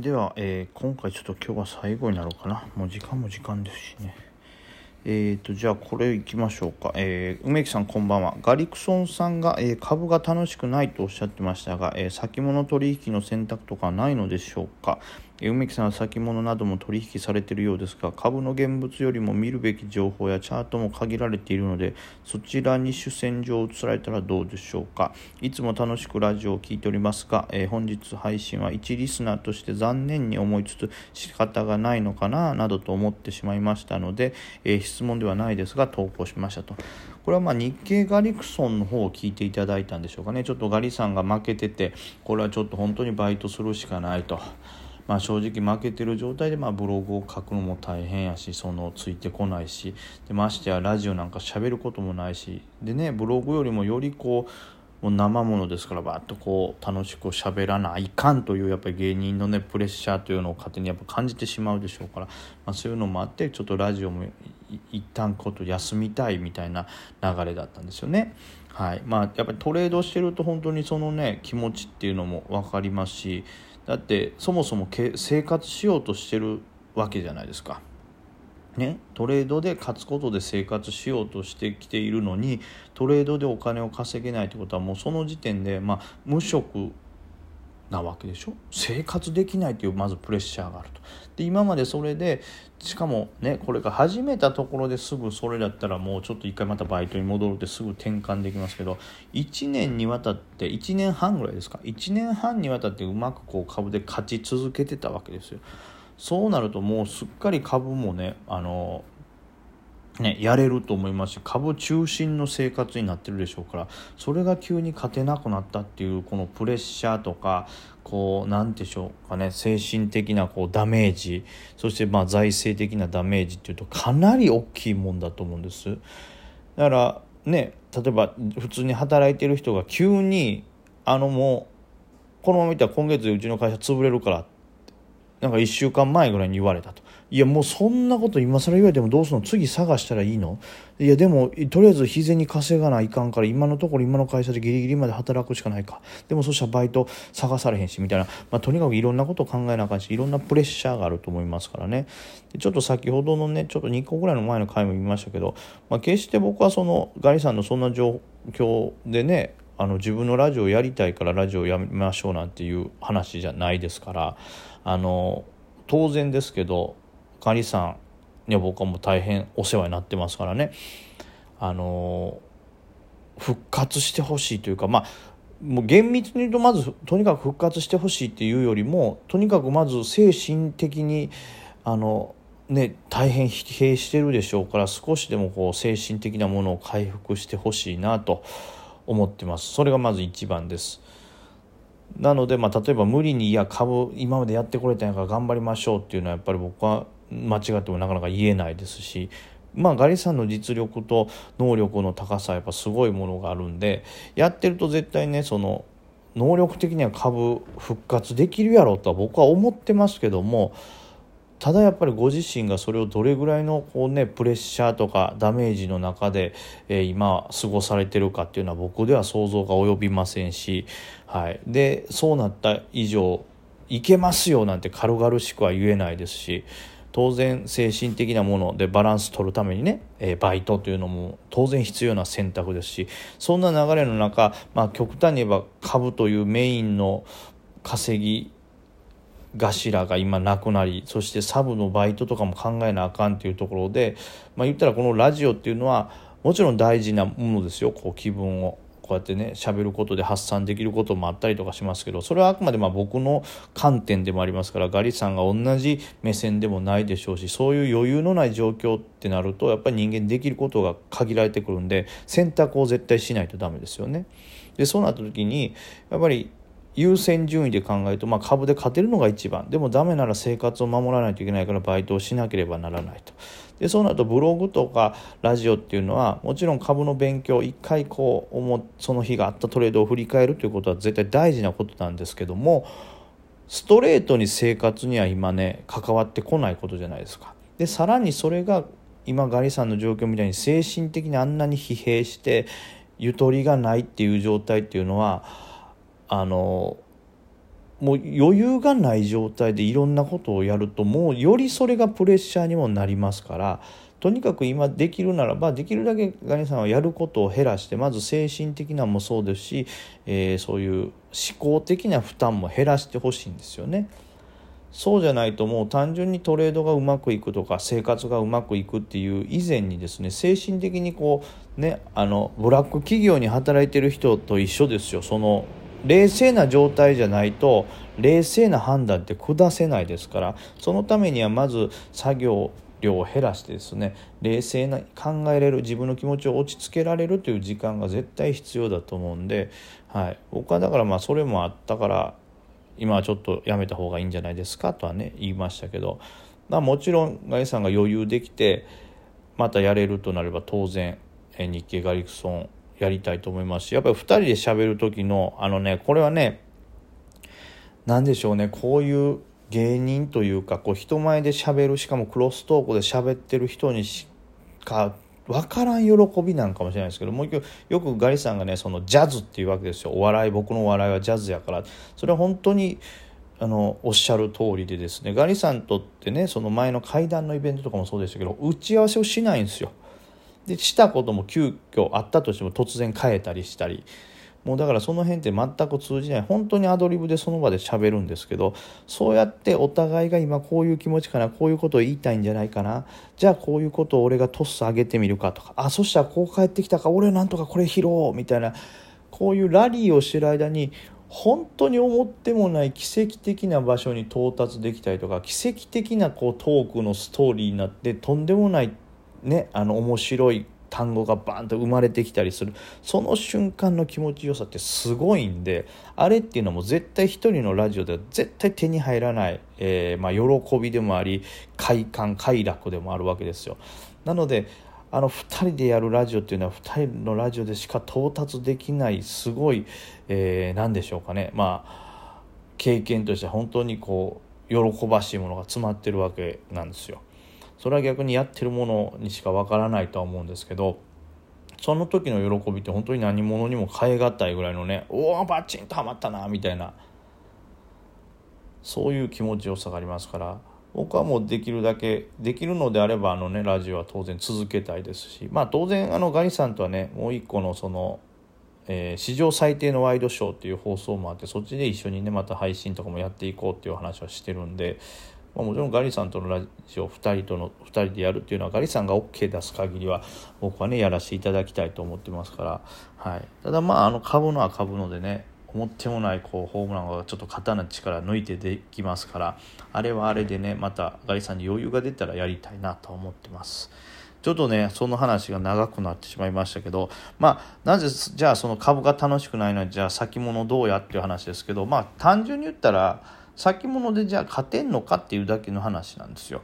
では、えー、今回ちょっと今日は最後になろうかな。もう時間も時間ですしね。えーと、じゃあこれいきましょうか、えー、梅木さんこんばんは。ガリクソンさんが、えー、株が楽しくないとおっしゃってましたが、えー、先物取引の選択とかないのでしょうか。梅木さんは先物なども取引されているようですが株の現物よりも見るべき情報やチャートも限られているのでそちらに主戦場を移られたらどうでしょうか。いつも楽しくラジオを聴いておりますが、えー、本日配信は一リスナーとして残念に思いつつ仕方がないのかななどと思ってしまいましたので、えー、質問ではないですが投稿しましたと。これはま日経ガリクソンの方を聞いていただいたんでしょうかね。ちょっとガリさんが負けててこれはちょっと本当にバイトするしかないと。まあ、正直負けてる状態でまあブログを書くのも大変やしそのついてこないしでましてやラジオなんか喋ることもないしでねブログよりもよりこうもう生ものですからバッとこう楽しく喋らないかんというやっぱり芸人のねプレッシャーというのを勝手にやっぱ感じてしまうでしょうから、まあ、そういうのもあってちょっとラジオも一旦こと休みたいみたいな流れだったんですよね。はいまあ、やっぱりトレードしてると本当にそのね気持ちっていうのも分かりますしだってそもそも生活しようとしてるわけじゃないですか。ね、トレードで勝つことで生活しようとしてきているのにトレードでお金を稼げないってことはもうその時点で、まあ、無職なわけでしょ？生活できないというまずプレッシャーがあると。で今までそれでしかもねこれが始めたところですぐそれだったらもうちょっと一回またバイトに戻るってすぐ転換できますけど1年にわたって1年半ぐらいですか？1年半にわたってうまくこう株で勝ち続けてたわけですよ。そうなるともうすっかり株もねあのね、やれると思いますし株中心の生活になってるでしょうからそれが急に勝てなくなったっていうこのプレッシャーとかこう何でしょうかね精神的なこうダメージそしてまあ財政的なダメージっていうとかなり大きいもんだと思うんです。だからね例えば普通に働いてる人が急にあのもうこのまま見たら今月うちの会社潰れるからなんか1週間前ぐらいに言われたと。いやもうそんなこと今更言われてもどうするの？次探したらいいの？いやでもとりあえず日銭に稼がないかんから今のところ今の会社でギリギリまで働くしかないか。でもそしたらバイト探されへんしみたいな、まあ、とにかくいろんなことを考えなあかんしいろんなプレッシャーがあると思いますからね。ちょっと先ほどのねちょっと2個ぐらいの前の回も見ましたけど、まあ、決して僕はそのガリさんのそんな状況でねあの自分のラジオをやりたいからラジオをやめましょうなんていう話じゃないですからあの当然ですけど管理さんには僕はもう大変お世話になってますからね。あの復活してほしいというかまあもう厳密に言うとまずとにかく復活してほしいっていうよりもとにかくまず精神的にあのね大変疲弊してるでしょうから少しでもこう精神的なものを回復してほしいなと思ってますそれがまず一番です。なので、まあ、例えば無理にいや株今までやってこれたんやから頑張りましょうっていうのはやっぱり僕は間違ってもなかなか言えないですし、まあ、ガリさんの実力と能力の高さやっぱすごいものがあるんでやってると絶対ねその能力的には株復活できるやろとは僕は思ってますけどもただやっぱりご自身がそれをどれぐらいのこう、ね、プレッシャーとかダメージの中で、えー、今過ごされてるかっていうのは僕では想像が及びませんし、はい、でそうなった以上いけますよなんて軽々しくは言えないですし当然精神的なものでバランス取るためにね、えー、バイトというのも当然必要な選択ですしそんな流れの中、まあ、極端に言えば株というメインの稼ぎ頭が今なくなりそしてサブのバイトとかも考えなあかんっていうところで、まあ、言ったらこのラジオっていうのはもちろん大事なものですよこう気分をこうやってね喋ることで発散できることもあったりとかしますけどそれはあくまでまあ僕の観点でもありますからガリさんが同じ目線でもないでしょうしそういう余裕のない状況ってなるとやっぱり人間できることが限られてくるんで選択を絶対しないとダメですよね。でそうなった時にやっぱり優先順位で考えると、まあ、株で勝てるのが一番でもダメなら生活を守らないといけないからバイトをしなければならないとでそうなるとブログとかラジオっていうのはもちろん株の勉強一回こうその日があったトレードを振り返るということは絶対大事なことなんですけどもストレートに生活には今ね関わってこないことじゃないですか。でさらにそれが今ガリさんの状況みたいに精神的にあんなに疲弊してゆとりがないっていう状態っていうのはあのもう余裕がない状態でいろんなことをやるともうよりそれがプレッシャーにもなりますからとにかく今できるならばできるだけガニさんはやることを減らしてまず精神的なもそうですし、えー、そういう思考的な負担も減らしてほしいんですよね。そうじゃないともう単純にトレードがうまくいくとか生活がうまくいくっていう以前にですね精神的にこうねあのブラック企業に働いてる人と一緒ですよその冷静な状態じゃないと冷静な判断って下せないですからそのためにはまず作業量を減らしてですね冷静な考えれる自分の気持ちを落ち着けられるという時間が絶対必要だと思うんで、はい、僕はだからまあそれもあったから今はちょっとやめた方がいいんじゃないですかとはね言いましたけど、まあ、もちろんガイさんが余裕できてまたやれるとなれば当然日経ガリクソンやりたいと思いますしやっぱり2人で喋る時のあのねこれはね何でしょうねこういう芸人というかこう人前で喋るしかもクロストークで喋ってる人にしか分からん喜びなんかもしれないですけどもう一よくガリさんがねそのジャズっていうわけですよ。お笑い僕のお笑いはジャズやから。それは本当にあのおっしゃる通りでですね。ガリさんとってねその前の階段のイベントとかもそうでしたけど打ち合わせをしないんですよ。でしたことも急遽あったとしても突然変えたりしたり。もうだからその辺って全く通じない。本当にアドリブでその場で喋るんですけどそうやってお互いが今こういう気持ちかなこういうことを言いたいんじゃないかな。じゃあこういうことを俺がトス上げてみるかとか。あそしたらこう帰ってきたか。俺なんとかこれ拾おうみたいな。こういうラリーをしてる間に本当に思ってもない奇跡的な場所に到達できたりとか奇跡的なこうトークのストーリーになってとんでもないねあの面白い単語がバンと生まれてきたりするその瞬間の気持ちよさってすごいんであれっていうのも絶対一人のラジオでは絶対手に入らない、えー、まあ、喜びでもあり快感快楽でもあるわけですよ。なのであの2人でやるラジオっていうのは2人のラジオでしか到達できないすごい、えー、何でしょうかねまあ経験として本当にこう喜ばしいものが詰まってるわけなんですよ。それは逆にやってるものにしかわからないとは思うんですけどその時の喜びって本当に何者にも代え難いぐらいのねおおバッチンとはまったなみたいなそういう気持ちよさがありますから僕はもうできるだけできるのであればあのねラジオは当然続けたいですしまあ当然あのガリさんとはねもう一個のその、えー、史上最低のワイドショーっていう放送もあってそっちで一緒にねまた配信とかもやっていこうっていう話はしてるんでまあ、もちろんガリさんとのラジオ2人との2人でやるっていうのはガリさんが OK 出す限りは僕はねやらせていただきたいと思ってますから、はい、ただまああの株のは株のでね思ってもないこうホームランがちょっと肩の力抜いてできますからあれはあれでねまたガリさんに余裕が出たらやりたいなと思ってます。ちょっとねその話が長くなってしまいましたけどまあなぜじゃあその株が楽しくないのにじゃあ先物どうやっていう話ですけどまあ単純に言ったら先物でじゃあ勝てんのかっていうだけの話なんですよ。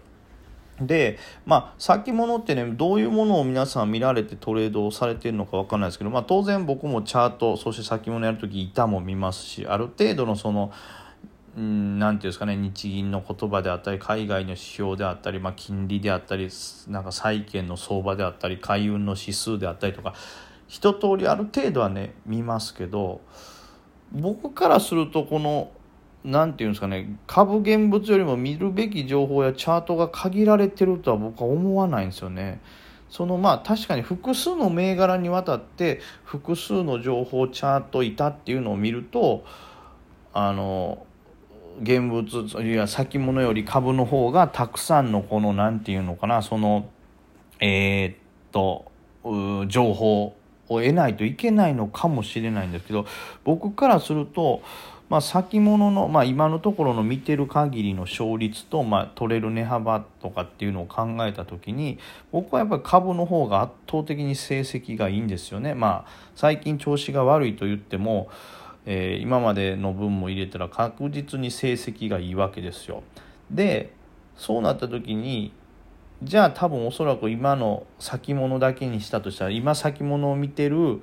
でまあ先物ってねどういうものを皆さん見られてトレードをされてるのか分かんないですけど、まあ、当然僕もチャートそして先物やるとき板も見ますしある程度のその何て言うんですかね日銀の言葉であったり海外の指標であったり、まあ、金利であったりなんか債券の相場であったり海運の指数であったりとか一通りある程度はね見ますけど僕からするとこの何て言うんですかね株現物よりも見るべき情報やチャートが限られてるとは僕は思わないんですよね。そのまあ確かに複数の銘柄にわたって複数の情報チャートいたっていうのを見るとあの現物いや先物より株の方がたくさんのこの何て言うのかなそのえー、っと情報を得ないといけないのかもしれないんですけど僕からするとまあ、先物の、まあ、今のところの見てる限りの勝率と、まあ、取れる値幅とかっていうのを考えた時に僕はやっぱり株の方が圧倒的に成績がいいんですよね。まあ、最近調子が悪いと言っても、えー、今までの分も入れたら確実に成績がいいわけですよ。でそうなった時にじゃあ多分おそらく今の先物だけにしたとしたら今先物を見てる、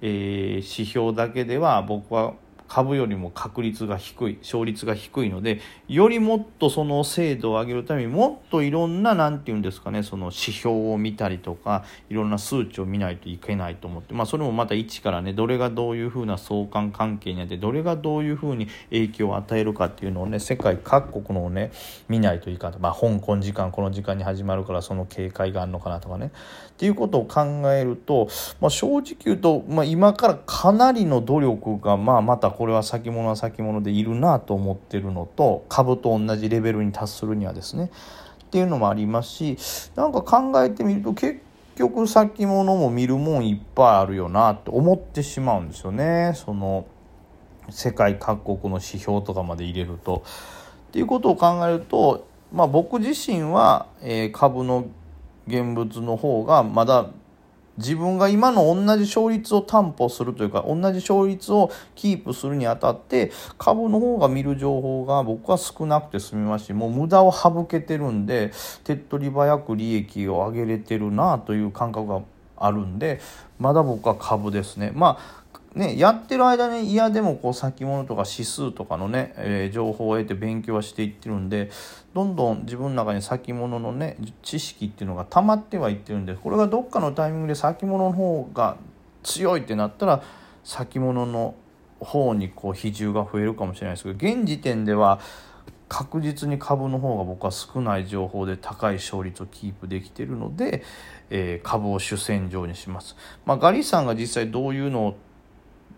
えー、指標だけでは僕は株よりも確率が低い勝率が低いのでよりもっとその精度を上げるためにもっといろんな何て言うんですかねその指標を見たりとかいろんな数値を見ないといけないと思って、まあ、それもまた一からねどれがどういうふうな相関関係にあってどれがどういうふうに影響を与えるかっていうのをね世界各国のをね見ないといかんと、まあ、香港時間この時間に始まるからその警戒があるのかなとかね。っていうことを考えると、まあ、正直言うと、まあ、今からかなりの努力が、まあ、またこれこれは先物は先物でいるなと思ってるのと株と同じレベルに達するにはですねっていうのもありますしなんか考えてみると結局先物も見るもんいっぱいあるよなって思ってしまうんですよねその世界各国の指標とかまで入れると。っていうことを考えると、まあ、僕自身は、え、株の現物の方がまだ自分が今の同じ勝率を担保するというか同じ勝率をキープするにあたって株の方が見る情報が僕は少なくて済みますしもう無駄を省けてるんで手っ取り早く利益を上げれてるなという感覚があるんでまだ僕は株ですね。まあね、やってる間に嫌でもこう先物とか指数とかのね、えー、情報を得て勉強はしていってるんでどんどん自分の中に先物のね知識っていうのが溜まってはいってるんでこれがどっかのタイミングで先物の方が強いってなったら先物の方にこう比重が増えるかもしれないですけど現時点では確実に株の方が僕は少ない情報で高い勝率をキープできているので、えー、株を主戦場にします。まあ、ガリさんが実際どういうのを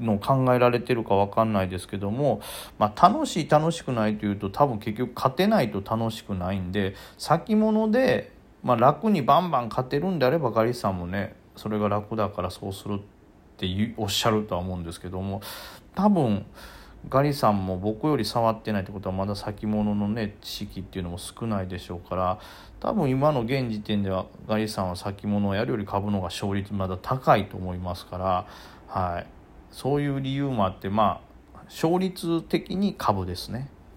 の考えられてるか分かんないですけども、まあ、楽しい楽しくないというと多分結局勝てないと楽しくないんで先物で、まあ、楽にバンバン勝てるんであればガリさんもねそれが楽だからそうするっておっしゃるとは思うんですけども多分ガリさんも僕より触ってないってことはまだ先物のね知識っていうのも少ないでしょうから多分今の現時点ではガリさんは先物をやるより株の方が勝率まだ高いと思いますからはい。そういう理由もあってまあ勝率的に株ですね。